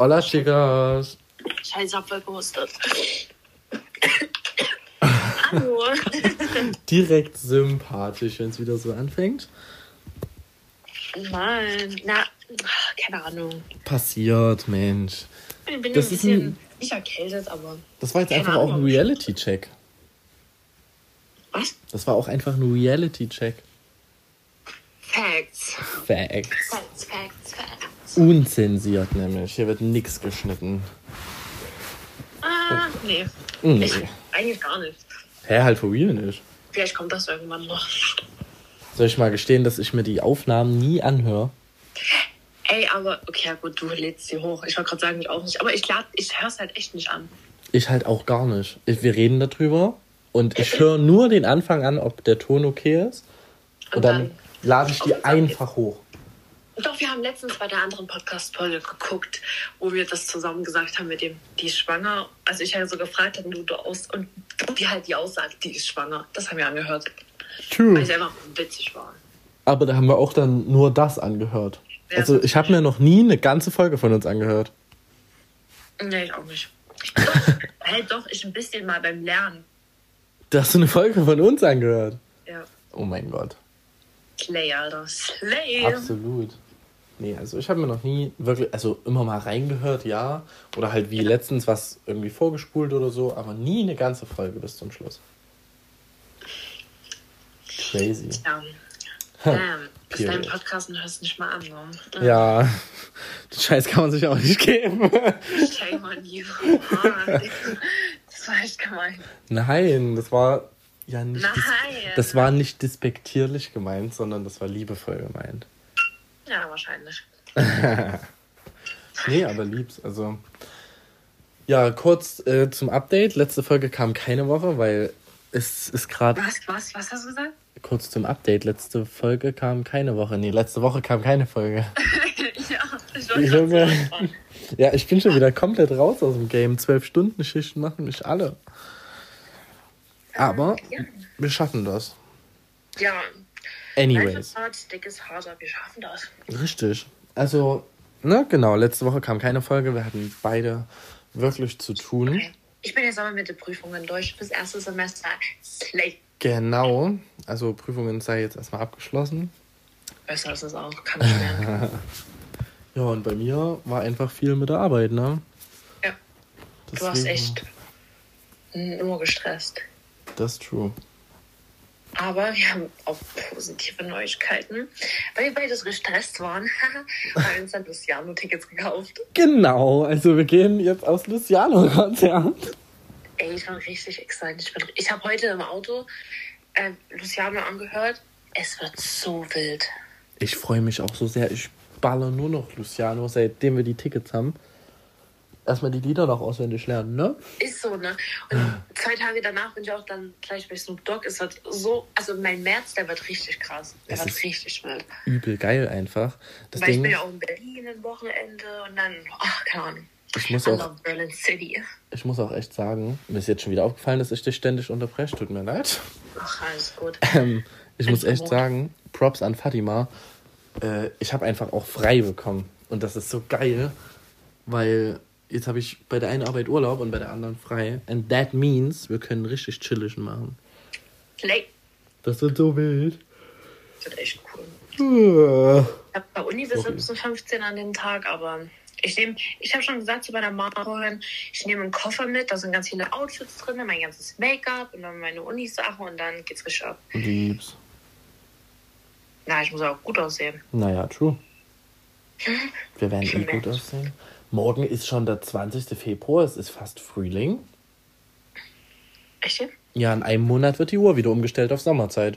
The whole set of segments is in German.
Hola, chicas. Scheiße, hab voll gehustet. Hallo. Direkt sympathisch, wenn es wieder so anfängt. Mann, na, keine Ahnung. Passiert, Mensch. Ich bin Das ein bisschen, ein- nicht erkältet, aber. Das war jetzt einfach auch ein Ahnung. Reality-Check. Was? Das war auch einfach ein Reality-Check. Facts. Facts, Facts, Facts. Unzensiert nämlich. Hier wird nichts geschnitten. Ah, nee. Nee. Ich, eigentlich gar nicht. Hä, halt for real nicht. Vielleicht kommt das irgendwann noch. Soll ich mal gestehen, dass ich mir die Aufnahmen nie anhöre? Ey, aber, okay, ja gut, du lädst sie hoch. Ich wollte gerade sagen, ich auch nicht. Aber ich, lad- ich höre es halt echt nicht an. Ich halt auch gar nicht. Ich, wir reden darüber und ich höre nur den Anfang an, ob der Ton okay ist. Und, Und dann, dann- lade ich die einfach hoch. Doch, wir haben letztens bei der anderen Podcast-Folge geguckt, wo wir das zusammen gesagt haben mit dem, die ist schwanger. Also ich habe so gefragt, und du, du aus und die halt die aussagt, die ist schwanger. Das haben wir angehört. Weil True. es einfach witzig war. Aber da haben wir auch dann nur das angehört. Ja, Also ich habe mir noch nie eine ganze Folge von uns angehört. Nee, ich auch nicht. hey, doch, ich ein bisschen mal beim Lernen. Da hast du eine Folge von uns angehört. Ja. Oh mein Gott. Slay, Alter. Slay. Absolut. Nee, also ich habe mir noch nie wirklich, also immer mal reingehört, ja. Oder halt wie letztens was irgendwie vorgespult oder so, aber nie eine ganze Folge bis zum Schluss. Crazy. Ja. Ha, Ähm, ist dein. Podcast und hörst nicht mal an, ne? Ja, den Scheiß kann man sich auch nicht geben. Shame on you. Ah, Das war echt gemein. Nein, das war ja nicht. Nein. Das war nicht despektierlich gemeint, sondern das war liebevoll gemeint. Ja, wahrscheinlich. Nee, aber lieb's. Also. Ja, kurz äh, zum Update. Letzte Folge kam keine Woche, weil es ist gerade. Was, was, was hast du gesagt? Kurz zum Update. Letzte Folge kam keine Woche. Nee, letzte Woche kam keine Folge. ja, ich Junge. Ja, ich bin schon wieder komplett raus aus dem Game. Zwölf Stunden Schichten machen nicht alle. Aber Ja. wir schaffen das. Ja. Anyways. Hard, dick is harder. Wir schaffen das. Richtig. Also, ne, genau. Letzte Woche kam keine Folge. Wir hatten beide wirklich zu tun. Okay. Ich bin jetzt aber mit der Prüfung in Deutsch fürs erste Semester. Slay. Genau. Also, Prüfungen sei jetzt erstmal abgeschlossen. Besser ist es auch. Kann ich lernen. Ja, und bei mir war einfach viel mit der Arbeit, ne? ja. Du warst Deswegen- echt nur gestresst. Das ist true. Aber wir haben auch positive Neuigkeiten. Weil wir beide so gestresst waren, haben wir uns dann Luciano-Tickets gekauft. Genau. Also, wir gehen jetzt aus Luciano-Konzert. Ey, ich bin richtig excited. Ich, bin- ich habe heute im Auto äh, Luciano angehört. Es wird so wild. Ich freue mich auch so sehr. Ich baller nur noch Luciano, seitdem wir die Tickets haben. Erstmal die Lieder noch auswendig lernen, ne? Ist so, ne? Und zwei Tage danach bin ich auch dann gleich bei Snoop Dogg. Es wird so, also mein März, der wird richtig krass. Der Es wird ist- richtig wild. Übel geil einfach. Das Weil ich Ding, bin ja auch in Berlin ein Wochenende und dann, ach, keine Ahnung. ich muss I auch Berlin City. Ich muss auch echt sagen, mir ist jetzt schon wieder aufgefallen, dass ich dich ständig unterbreche. Tut mir leid. Ach, alles gut. Ähm, ich muss echt Verbot. sagen, Props an Fatima. Äh, ich habe einfach auch frei bekommen. Und das ist so geil, weil jetzt habe ich bei der einen Arbeit Urlaub und bei der anderen frei. And that means, wir können richtig chillig machen. Slay. Das wird so wild. Das wird echt cool. Äh, Ich habe bei Uni bis Sorry. 17.15 an dem Tag, aber ich nehme, ich habe schon gesagt zu meiner Mama vorhin, ich nehme einen Koffer mit, da sind ganz viele Outfits drin, mein ganzes Make-up und dann meine Uni-Sachen und dann geht's richtig ab. Liebs. Na, ich muss auch gut aussehen. Naja, true. Wir werden eh gut aussehen. Morgen ist schon der 20. Februar, es ist fast Frühling. Echt? Ja, in einem Monat wird die Uhr wieder umgestellt auf Sommerzeit.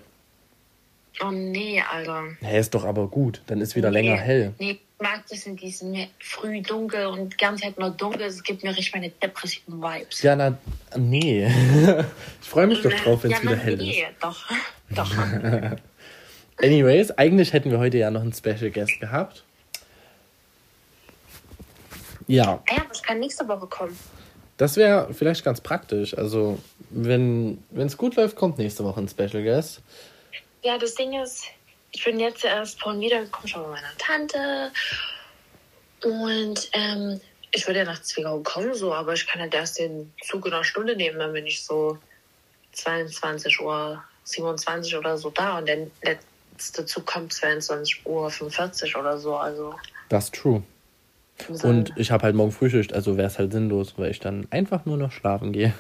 Oh nee, Alter. Hä, ist doch aber gut. Dann ist wieder länger nee. hell. Nee, ich mag das in diesem früh dunkel und ganze Zeit nur dunkel. Es gibt mir richtig meine depressiven Vibes. Ja, na, nee. ich freue mich doch drauf, wenn es ja, wieder na, hell nee, ist. Doch, doch. Anyways, eigentlich hätten wir heute ja noch einen Special Guest gehabt. Ja, ah ja, das kann nächste Woche kommen. das wäre vielleicht ganz praktisch. Also, wenn es gut läuft, kommt nächste Woche ein Special Guest. Ja, das Ding ist, ich bin jetzt erst vorhin wiedergekommen, schon bei meiner Tante. Und ähm, ich würde ja nach Zwickau kommen, so, aber ich kann halt erst den Zug in einer Stunde nehmen, dann bin ich so 22 Uhr 27 oder so da und der letzte Zug kommt 22 Uhr 45 oder so, also. Das ist true. So. Und ich habe halt morgen Frühschicht, also wäre es halt sinnlos, weil ich dann einfach nur noch schlafen gehe.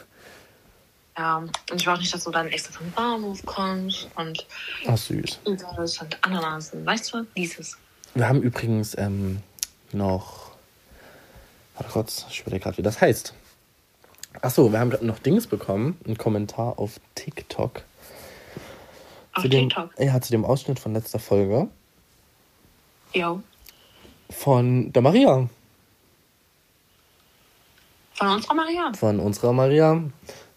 Ja, und ich will auch nicht, dass du dann extra vom Bahnhof kommst und. Ach, süß. Und Ananasen, weißt du, dieses. Wir haben übrigens ähm, noch. Warte kurz, ich überlege gerade, wie das heißt. Achso, wir haben gerade noch Dings bekommen, einen Kommentar auf TikTok. Auf zu dem, TikTok? Ja, zu dem Ausschnitt von letzter Folge. Jo. Von der Maria. Von unserer Maria? Von unserer Maria.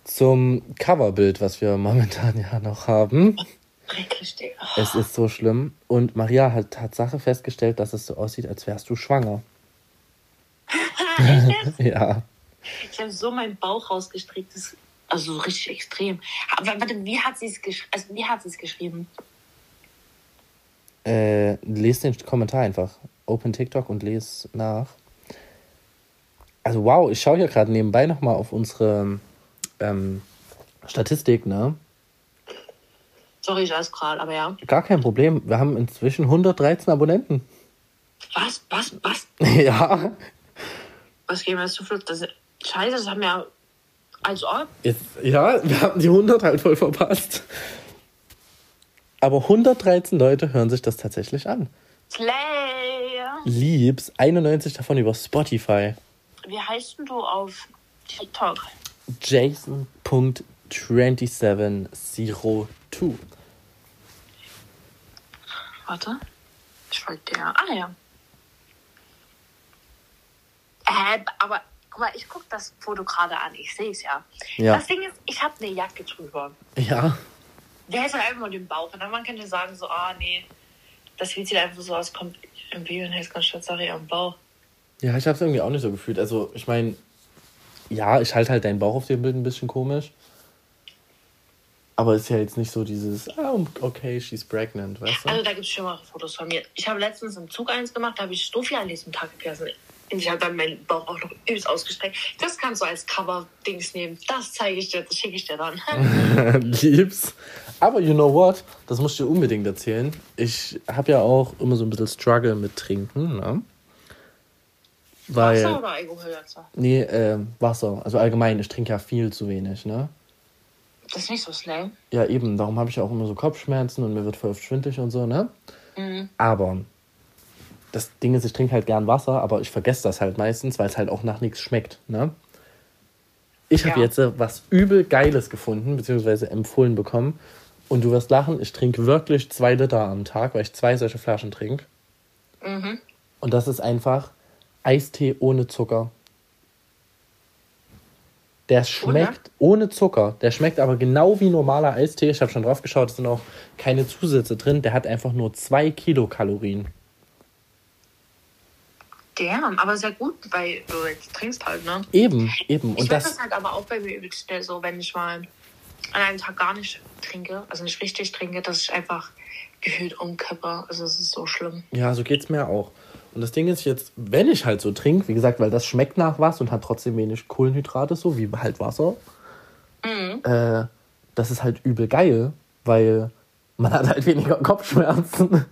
Zum Coverbild, was wir momentan ja noch haben. Richtig. Es ist so schlimm. Und Maria hat Tatsache festgestellt, dass es so aussieht, als wärst du schwanger. ja. Ich habe so meinen Bauch rausgestreckt. Das, also so richtig extrem. Aber warte, wie hat sie es gesch also, geschrieben? Äh, lest den Kommentar einfach. Open TikTok und lese nach. Also wow, ich schaue hier gerade nebenbei nochmal auf unsere ähm, Statistik, ne? Sorry, ich weiß gerade, aber ja. Gar kein Problem. Wir haben inzwischen 113 Abonnenten. Was? Was? Was? ja. Was gehen wir jetzt zu viel? Das ist, scheiße, das haben wir als ob. Jetzt, ja, wir haben die 100 halt voll verpasst. Aber 113 Leute hören sich das tatsächlich an. Slay! Liebs, 91 davon über Spotify. Wie heißt du auf TikTok? Jason.2702. Warte. Ich folge dir. Ah ja. Äh, aber guck mal, ich gucke das Foto gerade an. Ich sehe es ja. ja. Das Ding ist, ich habe eine Jacke drüber. Ja. Der ist halt einfach nur den Bauch. Und dann man könnte sagen, so, ah, nee, das sieht einfach so aus, kommt im und heißt ganz statt Sache am Bauch. Ja, ich habe es irgendwie auch nicht so gefühlt. Also, ich meine, ja, ich halte halt deinen Bauch auf dem Bild ein bisschen komisch. Aber ist ja jetzt nicht so dieses, ah, okay, she's pregnant, weißt du? Also da gibt es schönere Fotos von mir. Ich habe letztens im Zug eins gemacht, da habe ich so viel an diesem Tag gegessen. Und ich habe dann meinen Bauch auch noch übelst ausgestreckt. Das kannst du als Cover-Dings nehmen. Das zeige ich dir, das schicke ich dir dann. Liebs. Aber you know what? Das musst du dir unbedingt erzählen. Ich habe ja auch immer so ein bisschen Struggle mit Trinken, ne? Weil, Wasser oder Alkoholwasser? Nee, äh, Wasser. Also allgemein, ich trinke ja viel zu wenig, ne? Das ist nicht so schlimm. Ja, eben. Darum habe ich ja auch immer so Kopfschmerzen und mir wird voll oft schwindelig und so, ne? Mhm. Aber das Ding ist, ich trinke halt gern Wasser, aber ich vergesse das halt meistens, weil es halt auch nach nichts schmeckt, ne? Ich habe ja. jetzt äh, was übel Geiles gefunden, beziehungsweise empfohlen bekommen. Und du wirst lachen, ich trinke wirklich zwei Liter am Tag, weil ich zwei solche Flaschen trinke. Mhm. Und das ist einfach Eistee ohne Zucker. Der schmeckt ohne? Zucker. Der schmeckt aber genau wie normaler Eistee. Ich habe schon drauf geschaut, es sind auch keine Zusätze drin. Der hat einfach nur zwei Kilokalorien. Damn, aber sehr gut, weil du jetzt trinkst halt, ne? Eben, eben. Ich Und das, das halt aber auch bei mir übelst schnell so, wenn ich mal an einem Tag gar nicht trinke, also nicht richtig trinke, dass ich einfach gefühlt umkippe. Also es ist so schlimm. Ja, so geht's mir auch. Und das Ding ist jetzt, wenn ich halt so trinke, wie gesagt, weil das schmeckt nach was und hat trotzdem wenig Kohlenhydrate, so wie halt Wasser, mhm. äh, das ist halt übel geil, weil man hat halt weniger Kopfschmerzen.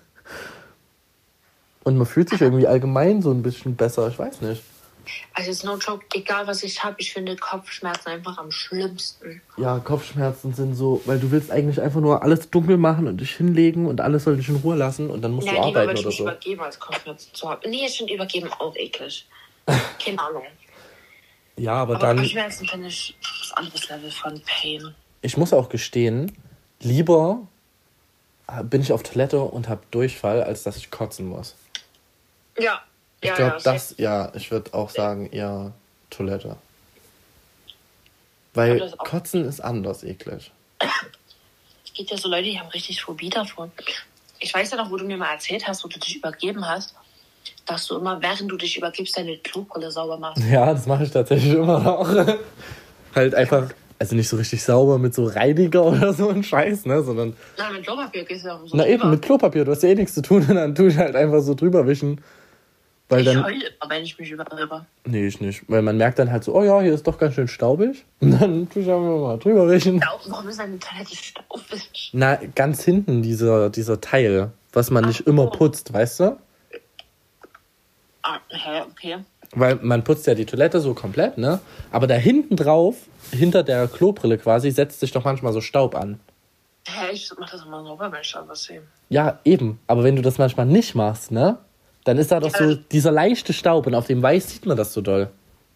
Und man fühlt sich irgendwie allgemein so ein bisschen besser, ich weiß nicht. Also ist no joke, egal was ich habe, ich finde Kopfschmerzen einfach am schlimmsten. Ja, Kopfschmerzen sind so, weil du willst eigentlich einfach nur alles dunkel machen und dich hinlegen und alles soll dich in Ruhe lassen und dann musst ja, du arbeiten oder ich so. übergeben als Kopfschmerzen zu haben. Nee, ich finde übergeben auch eklig. Keine Ahnung. Ja, aber, aber dann. Kopfschmerzen finde ich das anderes Level von Pain. Ich muss auch gestehen, lieber bin ich auf Toilette und habe Durchfall, als dass ich kotzen muss. Ja, ich ja, glaube, ja, das, ja, ich würde auch sagen, eher Toilette. Weil Kotzen ist anders eklig. Es gibt ja so Leute, die haben richtig Phobie davon. Ich weiß ja noch, wo du mir mal erzählt hast, wo du dich übergeben hast, dass du immer, während du dich übergibst, deine Klobrille sauber machst. Ja, das mache ich tatsächlich immer noch. halt einfach, also nicht so richtig sauber mit so Reiniger oder so ein Scheiß, ne, sondern... Nein, mit Klopapier gehst du ja auch so Na drüber. eben, mit Klopapier, du hast ja eh nichts zu tun und dann tue ich halt einfach so drüber wischen Weil ich dann, heule immer, wenn ich mich überrühre. nee, ich nicht. Weil man merkt dann halt so, oh ja, hier ist doch ganz schön staubig. Und dann tue ich einfach mal drüber riechen. Staub, warum ist eine Toilette staubig? Na, ganz hinten dieser, dieser Teil, was man nicht immer putzt, weißt du? Ah, hä, okay. Weil man putzt ja die Toilette so komplett, ne? Aber da hinten drauf, hinter der Klobrille quasi, setzt sich doch manchmal so Staub an. Hä, ich mach das immer nur, wenn ich da was sehe. Ja, eben. Aber wenn du das manchmal nicht machst, ne? Dann ist da doch so Ja. dieser leichte Staub und auf dem Weiß sieht man das so doll.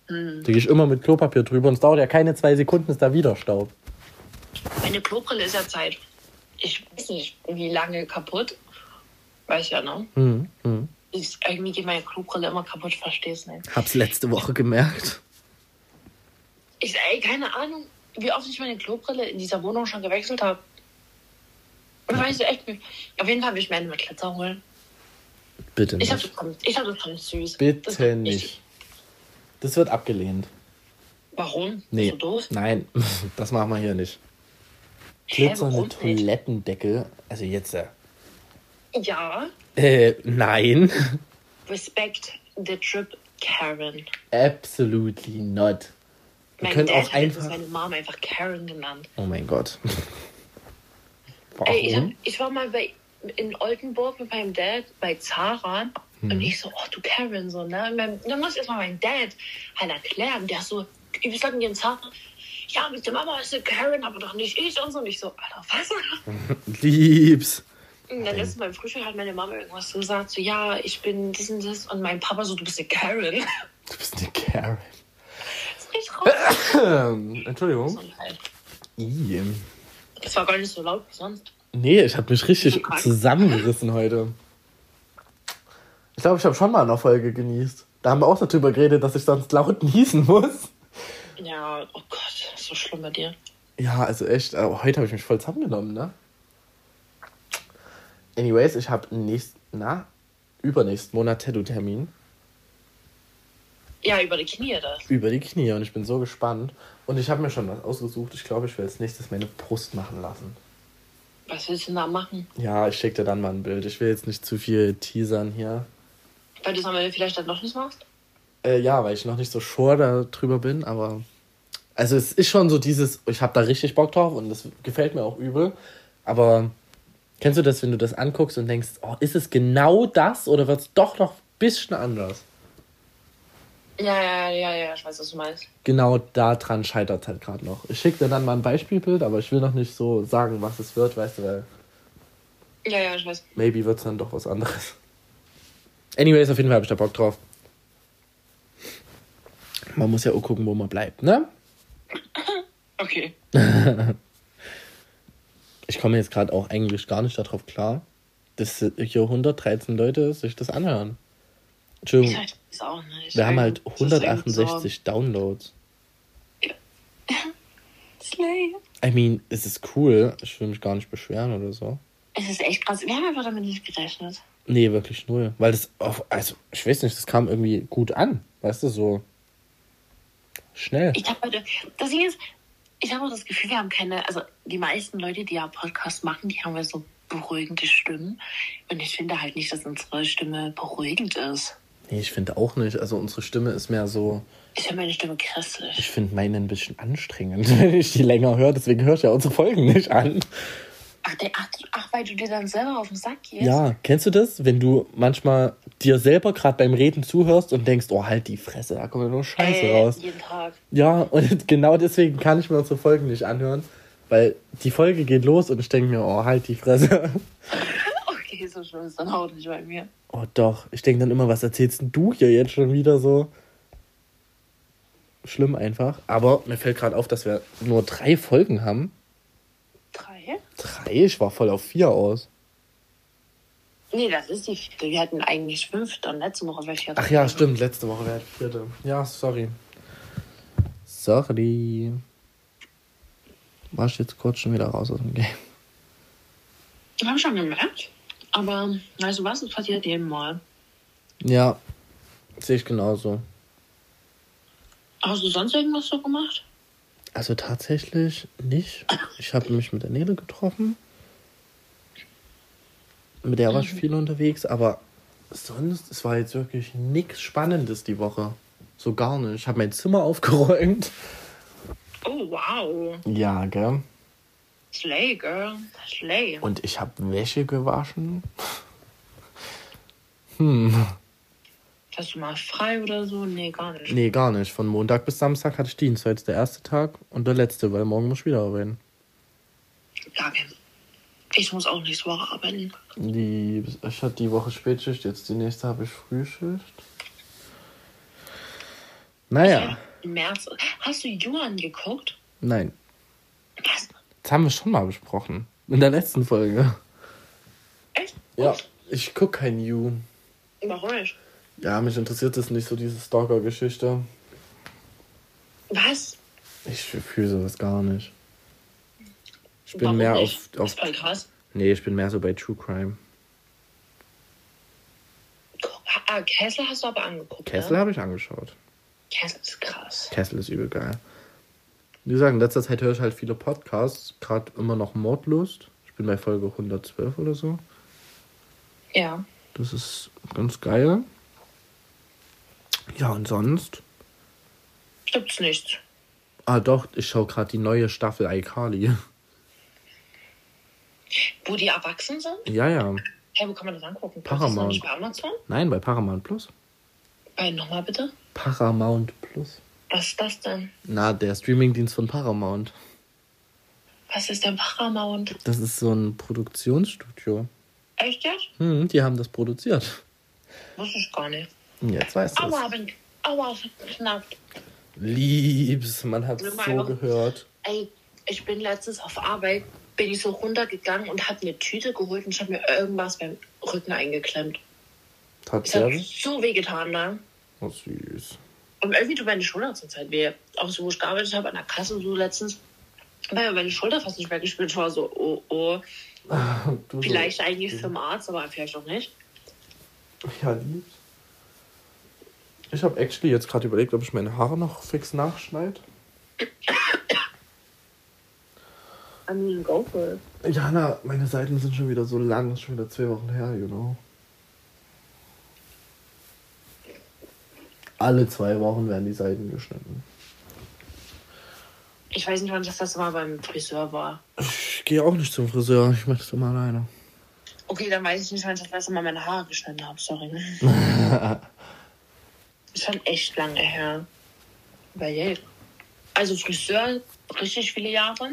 Da gehe ich immer mit Klopapier drüber und es dauert ja keine zwei Sekunden, ist da wieder Staub. Meine Klobrille ist ja Zeit. Ich weiß nicht, wie lange kaputt. Weiß ja, ne? Hm, hm. Ich, irgendwie geht meine Klobrille immer kaputt, versteh's nicht. Hab's letzte Woche gemerkt. Ich, ey, keine Ahnung, wie oft ich meine Klobrille in dieser Wohnung schon gewechselt habe. Weißt du echt nicht. Auf jeden Fall will ich mir eine mit Glitzer holen. Bitte Ich nicht. das kommt, ich hab das kommt süß. Das Bitte kommt nicht. Das wird abgelehnt. Warum? Nee. So doof? Nein, das machen wir hier nicht. Glitzernde warum? Toilettendeckel. Also jetzt. Äh, Ja. äh, nein. Respect the trip, Karen. Absolutely not. Wir Mein können Dad auch hat einfach. meine Mom einfach Karen genannt. Oh mein Gott. Ey, ich, hab, Warum? ich war mal bei, in Oldenburg mit meinem Dad bei Zara Mhm. und ich so, oh du Karen, so, ne? Mein, dann muss ich erstmal mein Dad halt erklären, der so, wir sagen dir in Zara, ja, mit der Mama ist eine Karen, aber doch nicht ich und so. Und ich so, Alter, was? Liebs. Und dann letztens beim Frühstück hat meine Mama irgendwas so gesagt, so, ja, ich bin dies und das. Und mein Papa so, du bist eine Karen. Du bist eine Karen. Das ist richtig raus. Entschuldigung. Gesundheit. I. Das war gar nicht so laut wie sonst. Nee, ich habe mich richtig zusammengerissen heute. Ich glaube, ich habe schon mal eine Folge genießt. Da haben wir auch darüber geredet, dass ich sonst laut niesen muss. Ja, oh Gott, so schlimm bei dir. Ja, also echt, heute habe ich mich voll zusammengenommen, ne? Anyways, ich habe nächst, na, übernächsten Monat Tattoo-Termin Ja, über die Knie das. über die Knie und ich bin so gespannt. Und ich habe mir schon was ausgesucht. Ich glaube, ich will als nächstes meine Brust machen lassen. Was willst du denn da machen? Ja, ich schicke dir dann mal ein Bild. Ich will jetzt nicht zu viel teasern hier. Weil du es am Ende vielleicht dann noch nicht machst? Äh, ja, weil ich noch nicht so sure darüber bin, aber. Also, es ist schon so dieses, ich habe da richtig Bock drauf und das gefällt mir auch übel. Aber kennst du das, wenn du das anguckst und denkst, oh, ist es genau das oder wird es doch noch ein bisschen anders? Ja, ja, ja, ja, ich weiß, was du meinst. Genau daran scheitert halt gerade noch. Ich schicke dir dann mal ein Beispielbild, aber ich will noch nicht so sagen, was es wird, weißt du, weil Ja, ja, ich weiß. maybe wird es dann doch was anderes. Anyways, auf jeden Fall habe ich da Bock drauf. Man muss ja auch gucken, wo man bleibt, ne? Okay. Ich komme jetzt gerade auch eigentlich gar nicht darauf klar, dass hier 113 Leute sich das anhören. Ich Entschuldigung, weiß auch nicht. wir haben halt Das ist irgendwie 168 Downloads. So Slay. I mean, es ist cool. Ich will mich gar nicht beschweren oder so. Es ist echt krass. Wir haben einfach damit nicht gerechnet. Nee, wirklich null. Weil das, auf, also, ich weiß nicht, das kam irgendwie gut an. Weißt du, so schnell. Ich habe heute, das Ding ist, ich habe auch das Gefühl, wir haben keine, also die meisten Leute, die ja Podcasts machen, die haben ja so beruhigende Stimmen. Und ich finde halt nicht, dass unsere Stimme beruhigend ist. Nee, ich finde auch nicht. Also, unsere Stimme ist mehr so. Ich finde meine Stimme grässlich. Ich finde meine ein bisschen anstrengend, wenn ich die länger höre. Deswegen höre ich ja unsere Folgen nicht an. Ach, der, ach, ach, weil du dir dann selber auf den Sack gehst? Ja, kennst du das? Wenn du manchmal dir selber gerade beim Reden zuhörst und denkst, oh, halt die Fresse, da kommt ja nur Scheiße äh, raus. Jeden Tag. Ja, und genau deswegen kann ich mir unsere Folgen nicht anhören, weil die Folge geht los und ich denke mir, oh, halt die Fresse. So schlimm ist dann auch nicht bei mir. Oh, doch. Ich denke dann immer, was erzählst denn du hier jetzt schon wieder so? Schlimm einfach. Aber mir fällt gerade auf, dass wir nur drei Folgen haben. Drei? Drei? Ich war voll auf vier aus. Nee, das ist die vierte. Wir hatten eigentlich fünf, dann letzte Woche wäre vierte. Ach ja, stimmt. Letzte Woche wäre vierte. Ja, sorry. Sorry. War ich jetzt kurz schon wieder raus aus dem Game. Hab schon gemerkt. Aber weißt du was, es passiert jedem Mal. Ja, sehe ich genauso. Hast du sonst irgendwas so gemacht? Also tatsächlich nicht. Ich habe mich mit der Nele getroffen. Mit der war ich viel unterwegs, aber sonst, es war jetzt wirklich nichts Spannendes die Woche. So gar nicht. Ich habe mein Zimmer aufgeräumt. Oh, wow. Ja, gell? Slay, girl. Slay. Und ich habe Wäsche gewaschen. Hm. Hast du mal frei oder so? Nee, gar nicht. Nee, gar nicht. Von Montag bis Samstag hatte ich Dienst. Heute ist der erste Tag und der letzte, weil morgen muss ich wieder arbeiten. Ja, okay. Ich muss auch nächste Woche arbeiten. Die, ich hatte die Woche Spätschicht, jetzt die nächste habe ich Frühschicht. Naja, März. Hast du Johann geguckt? nein. Was? Das haben wir schon mal besprochen. In der letzten Folge. Echt? Ja, ich gucke kein You. Warum nicht? Ja, mich interessiert das nicht so, diese Stalker-Geschichte. Was? Ich fühle sowas gar nicht. Ich bin Warum mehr nicht? auf, auf. ist voll krass. Nee, ich bin mehr so bei True Crime. Ah, Kessel hast du aber angeguckt. Kessel Ne? habe ich angeschaut. Kessel ist krass. Kessel ist übel geil. Wie gesagt, in letzter Zeit höre ich halt viele Podcasts. Gerade immer noch Mordlust. Ich bin bei Folge 112 oder so. Ja. Das ist ganz geil. Ja, und sonst? Gibt's nichts. Ah, doch, ich schaue gerade die neue Staffel iCarly. Wo die erwachsen sind? Ja, ja. Hey, wo kann man das angucken? Paramount. Ist das nicht bei Amazon? Nein, bei Paramount Plus. Bei nochmal bitte? Paramount Plus. Was ist das denn? Na, der Streamingdienst von Paramount. Was ist denn Paramount? Das ist so ein Produktionsstudio. Echt jetzt? Hm, die haben das produziert. Wusste ich gar nicht. Jetzt weißt du Aua, es. bin, aua, es hat geknackt. Liebs, man hat es so gehört. Ey, ich bin letztens auf Arbeit, bin ich so runtergegangen und habe eine Tüte geholt und ich habe mir irgendwas beim Rücken eingeklemmt. Es hat Tatsächlich? so weh getan, ne? Oh, süß. Und irgendwie tut meine Schulter zur Zeit weh. Auch so, wo ich gearbeitet habe, an der Kasse so letztens, weil meine Schulter fast nicht mehr gespielt war. So, oh, oh. Du Vielleicht eigentlich zum Arzt, aber vielleicht auch nicht. So. Ja, liebs. Ich habe actually jetzt gerade überlegt, ob ich meine Haare noch fix nachschneide. I mean, go for it. Jana, meine Seiten sind schon wieder so lang, das ist schon wieder zwei Wochen her, you know. Alle zwei Wochen werden die Seiten geschnitten. Ich weiß nicht, wann das letzte Mal beim Friseur war. Ich gehe auch nicht zum Friseur, ich mache das immer alleine. Okay, dann weiß ich nicht, wann ich das letzte Mal meine Haare geschnitten habe. Sorry. ist schon echt lange her. Überlegt. Also Friseur richtig viele Jahre.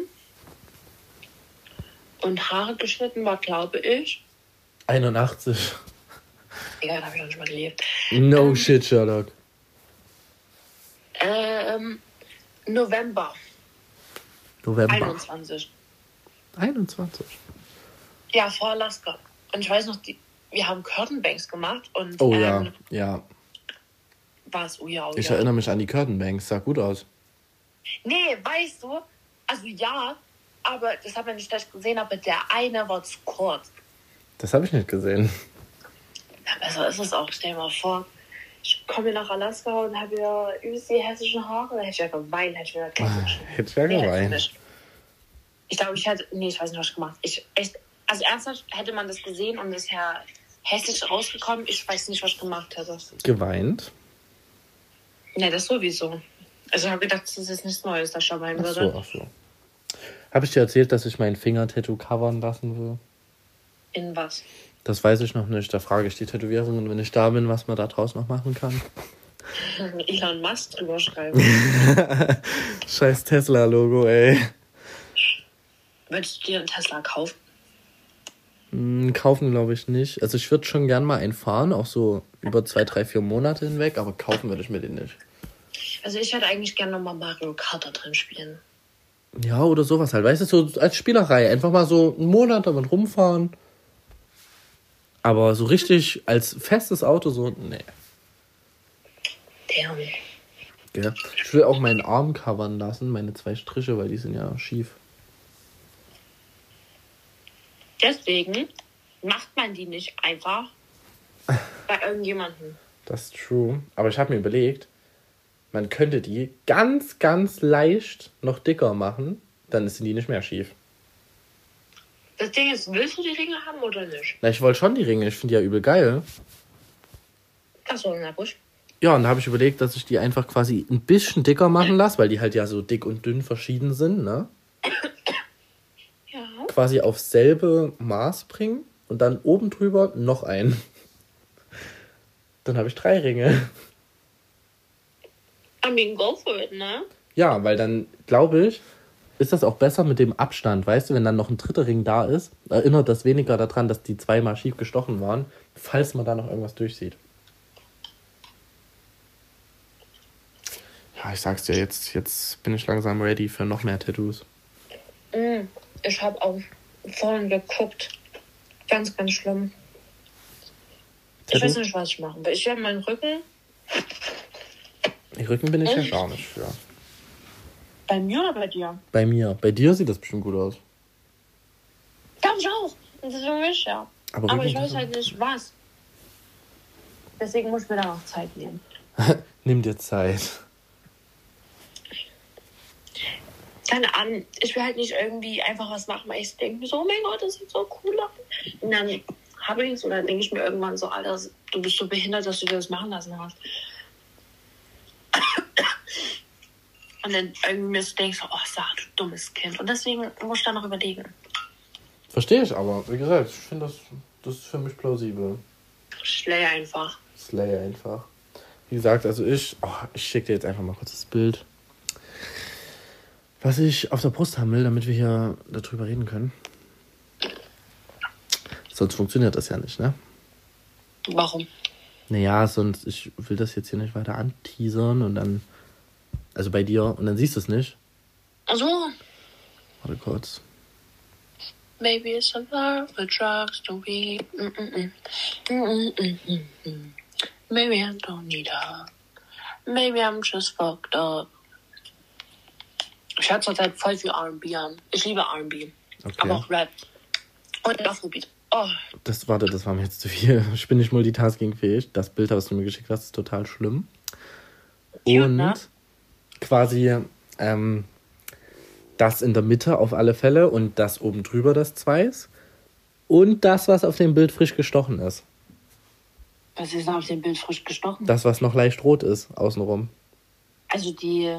Und Haare geschnitten war, glaube ich. 81. Egal, da habe ich noch nicht mal gelebt. No shit, Sherlock. Ähm, November November. 21. 21. Ja, vor Alaska. Und ich weiß noch, die, wir haben Curtainbanks gemacht und Oh ähm, ja, ja. war es, oh ja, oh Ich ja. erinnere mich an die Curtainbanks, sah gut aus. Nee, weißt du, also ja, aber das hat man nicht gleich gesehen, aber der eine war zu kurz. Das habe ich nicht gesehen. Ja, besser ist es auch, stell dir mal vor. Komme nach Alaska und habe ja übelst die hessischen Haare. Da hätte ich ja geweint, hätte ich mir gedacht, Hätte ich ja nee, geweint. nicht. Ich glaube, ich hätte, nee, ich weiß nicht, was ich gemacht Ich, echt, also ernsthaft, hätte man das gesehen und es ja hässlich rausgekommen, ich weiß nicht, was ich gemacht hätte. Geweint? Nee, das sowieso. Also ich habe gedacht, das ist jetzt nichts Neues, dass ich da weinen Ach würde. so, ach so. Habe ich dir erzählt, dass ich mein Finger-Tattoo covern lassen will? In was? Das weiß ich noch nicht. Da frage ich die Tätowierungen, wenn ich da bin, was man da draus noch machen kann. Elon Musk drüber schreiben. Scheiß Tesla-Logo, ey. Würdest du dir einen Tesla kaufen? Hm, kaufen glaube ich nicht. Also ich würde schon gern mal einen fahren, auch so über zwei, drei, vier Monate hinweg, aber kaufen würde ich mir den nicht. Also ich hätte eigentlich gerne nochmal Mario Kart da drin spielen. Ja, oder sowas halt. Weißt du, so als Spielerei. Einfach mal so einen Monat damit rumfahren. Aber so richtig als festes Auto so, nee. Damn. Gell? Ich will auch meinen Arm covern lassen, meine zwei Striche, weil die sind ja schief. Deswegen macht man die nicht einfach bei irgendjemandem. Das ist true. Aber ich habe mir überlegt, man könnte die ganz, ganz leicht noch dicker machen. Dann sind die nicht mehr schief. Das Ding ist, willst du die Ringe haben oder nicht? Na, ich wollte schon die Ringe. Ich finde die ja übel geil. Achso, na gut. Ja, und da habe ich überlegt, dass ich die einfach quasi ein bisschen dicker machen lasse, weil die halt ja so dick und dünn verschieden sind, ne? Ja. Quasi aufs selbe Maß bringen und dann oben drüber noch einen. Dann habe ich drei Ringe. I mean, go for it, ne? Ja, weil dann glaube ich, ist das auch besser mit dem Abstand, weißt du, wenn dann noch ein dritter Ring da ist, erinnert das weniger daran, dass die zweimal schief gestochen waren, falls man da noch irgendwas durchsieht. Ja, ich sag's dir, jetzt, jetzt bin ich langsam ready für noch mehr Tattoos. Mm, Ich habe auch vorhin geguckt. Ganz, ganz schlimm. Ich Tattoo? weiß nicht, was ich machen will. Ich werde meinen Rücken Den Rücken bin ich ja gar nicht für. Bei mir oder bei dir? Bei mir. Bei dir sieht das bestimmt gut aus. Glaube ich auch. Das ist für mich, ja. Aber, Aber ich weiß halt nicht, was. Deswegen muss ich mir da auch Zeit nehmen. Nimm dir Zeit. Keine Ahnung. Ich will halt nicht irgendwie einfach was machen, weil ich denke mir so, oh mein Gott, das sieht so cool aus. Und dann habe ich es und dann denke ich mir irgendwann so, Alter, du bist so behindert, dass du dir das machen lassen hast. Und dann irgendwie mir so denkst, oh, Sarah, du dummes Kind. Und deswegen muss ich da noch überlegen. Verstehe ich aber. Wie gesagt, ich finde das, das ist für mich plausibel. Schley einfach. Slay einfach. Wie gesagt, also ich, oh, ich schicke dir jetzt einfach mal kurz das Bild, was ich auf der Brust haben will, damit wir hier darüber reden können. Sonst funktioniert das ja nicht, ne? Warum? Naja, sonst, ich will das jetzt hier nicht weiter anteasern und dann, also bei dir, und dann siehst du es nicht. Also, Warte kurz. maybe it's a love with drugs to be. Mm -mm -mm. Mm -mm -mm. Maybe I don't need her. Maybe I'm just fucked up. Ich höre zurzeit voll viel R&B an. Ich liebe R&B. Okay. Aber auch Rap. Und Afrobeat. Oh, Das, warte, das war mir jetzt zu viel. Ich bin nicht multitaskingfähig. Das Bild, was du mir geschickt hast, ist total schlimm. Cute, Und ne? Quasi ähm, das in der Mitte auf alle Fälle und das oben drüber, das Zweis. Und das, was auf dem Bild frisch gestochen ist. was ist denn auf dem Bild frisch gestochen? Das, was noch leicht rot ist, außenrum. Also die.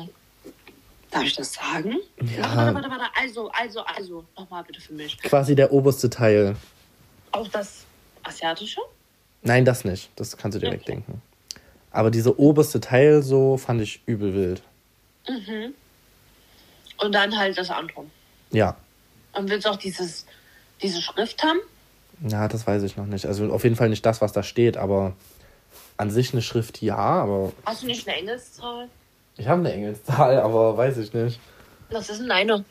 Darf ich das sagen? Ja. Warte, warte, warte. Also, also, also. Nochmal bitte für mich. Quasi der oberste Teil. Auch das Asiatische? Nein, das nicht. Das kannst du dir Okay. wegdenken. Aber dieser oberste Teil so fand ich übel wild. Mhm. Und dann halt das andere. Ja. Und willst du auch dieses, diese Schrift haben? Ja, das weiß ich noch nicht. Also auf jeden Fall nicht das, was da steht, aber an sich eine Schrift ja, aber Hast du nicht eine Engelszahl? ich habe eine Engelszahl, aber weiß ich nicht. Was ist denn deine?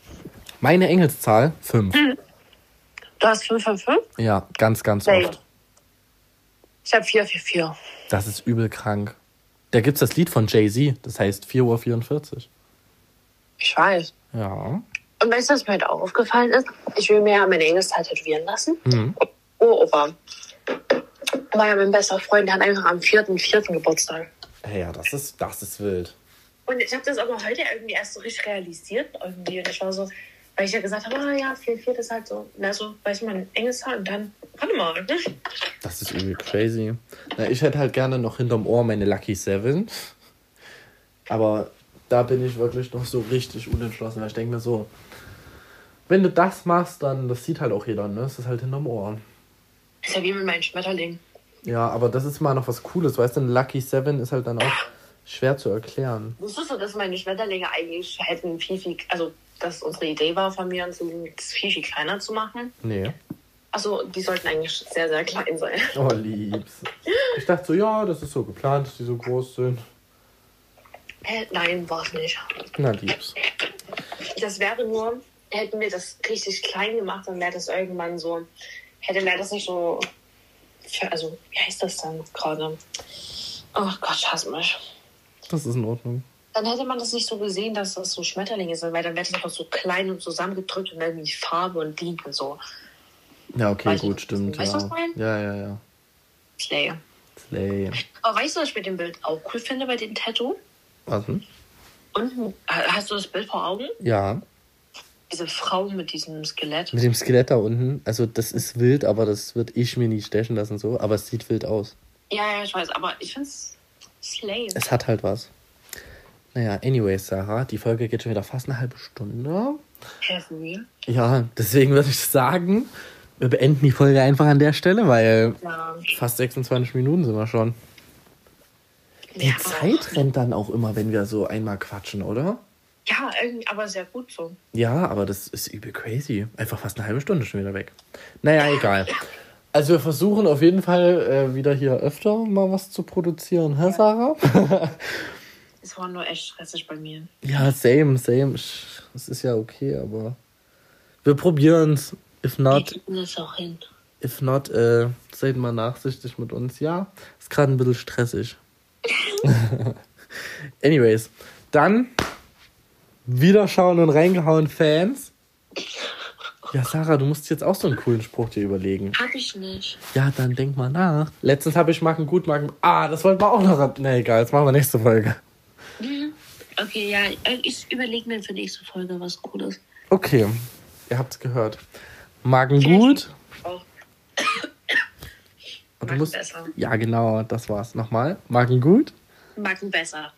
Meine Engelszahl 5. Du hast 555? Ja, ganz, ganz Nee. oft. Ich habe 444. Das ist übel krank. Da gibt's das Lied von Jay-Z, das heißt 4.44 Uhr. Ich weiß. Ja. Und weißt du, was mir heute auch aufgefallen ist? Ich will mir ja meine Engelszahl tätowieren lassen. Mhm. Oh, Opa. War ja mein bester Freund, der hat einfach am 4.4. Geburtstag. Ja, das ist, das ist wild. Und ich habe das aber heute irgendwie erst so richtig realisiert. Irgendwie. Und ich war so, weil ich ja gesagt habe, ah ja, 4.4. ist halt so, na so, weiß ich meine Engelszahl. Und dann, warte mal. ne? Das ist übel crazy. Na, ich hätte halt gerne noch hinterm Ohr meine Lucky Seven. Aber da bin ich wirklich noch so richtig unentschlossen. Weil ich denke mir so, wenn du das machst, dann, das sieht halt auch jeder, ne? Es ist halt hinterm Ohr. Ist ja wie mit meinen Schmetterlingen. Ja, aber das ist mal noch was Cooles, weißt du? Ein Lucky Seven ist halt dann auch schwer zu erklären. Wusstest du, dass meine Schmetterlinge eigentlich hätten viel, viel, also dass unsere Idee war von mir, so das viel, viel kleiner zu machen? Nee. Also die sollten eigentlich sehr, sehr klein sein. Oh, liebs. Ich dachte so, ja, das ist so geplant, dass die so groß sind. Hä? Nein, war es nicht. Na, liebs. Das wäre nur, hätten wir das richtig klein gemacht, dann wäre das irgendwann so, hätte wäre das nicht so, für, also wie heißt das dann gerade? Oh Gott, ich hasse mich. Das ist in Ordnung. Dann hätte man das nicht so gesehen, dass das so Schmetterlinge sind, weil dann wäre das einfach so klein und zusammengedrückt und dann die Farbe und Lied und so. Ja, okay, Weiß ich gut, nicht. stimmt. Weißt du, ja. was ich meine? ja, ja, ja. Slay. Slay. Aber weißt du, was ich mit dem Bild auch cool finde bei dem Tattoo? Was denn? Und hast du das Bild vor Augen? Ja, Diese Frau mit diesem Skelett. mit dem Skelett da unten. Also, das ist wild, aber das wird ich mir nie stechen lassen, so. Aber es sieht wild aus. Ja, ja, ich weiß, aber ich finde es slay. Es hat halt was. Naja, anyways, Sarah, die Folge geht schon wieder fast eine halbe Stunde. Ja, deswegen würde ich sagen, wir beenden die Folge einfach an der Stelle, weil Ja. fast 26 Minuten sind wir schon. Die Ja. Zeit rennt dann auch immer, wenn wir so einmal quatschen, oder? Ja, aber sehr gut so. Ja, aber das ist übel crazy. Einfach fast eine halbe Stunde schon wieder weg. Naja, egal. Also wir versuchen auf jeden Fall äh, wieder hier öfter mal was zu produzieren, hä, Sarah? Es war nur echt stressig bei mir. ja, same, same. Es ist ja okay, aber wir probieren's. If Wir not, kriegen das auch hin. if not, äh, seid mal nachsichtig mit uns. Ja, ist gerade ein bisschen stressig. Anyways, dann wieder schauen und reingehauen Fans. Ja, Sarah, du musst jetzt auch so einen coolen Spruch dir überlegen. Hab ich nicht. Ja, dann denk mal nach. Letztens habe ich Marken gut, Marken. Ah, das wollten wir auch noch. Ne, egal, jetzt machen wir nächste Folge. Okay, ja, ich überlege mir für nächste Folge was Cooles. Okay, ihr habt's gehört. Marken gut. Auch. Marken musst. besser. Ja, genau, das war's. Nochmal. Marken gut. Marken besser.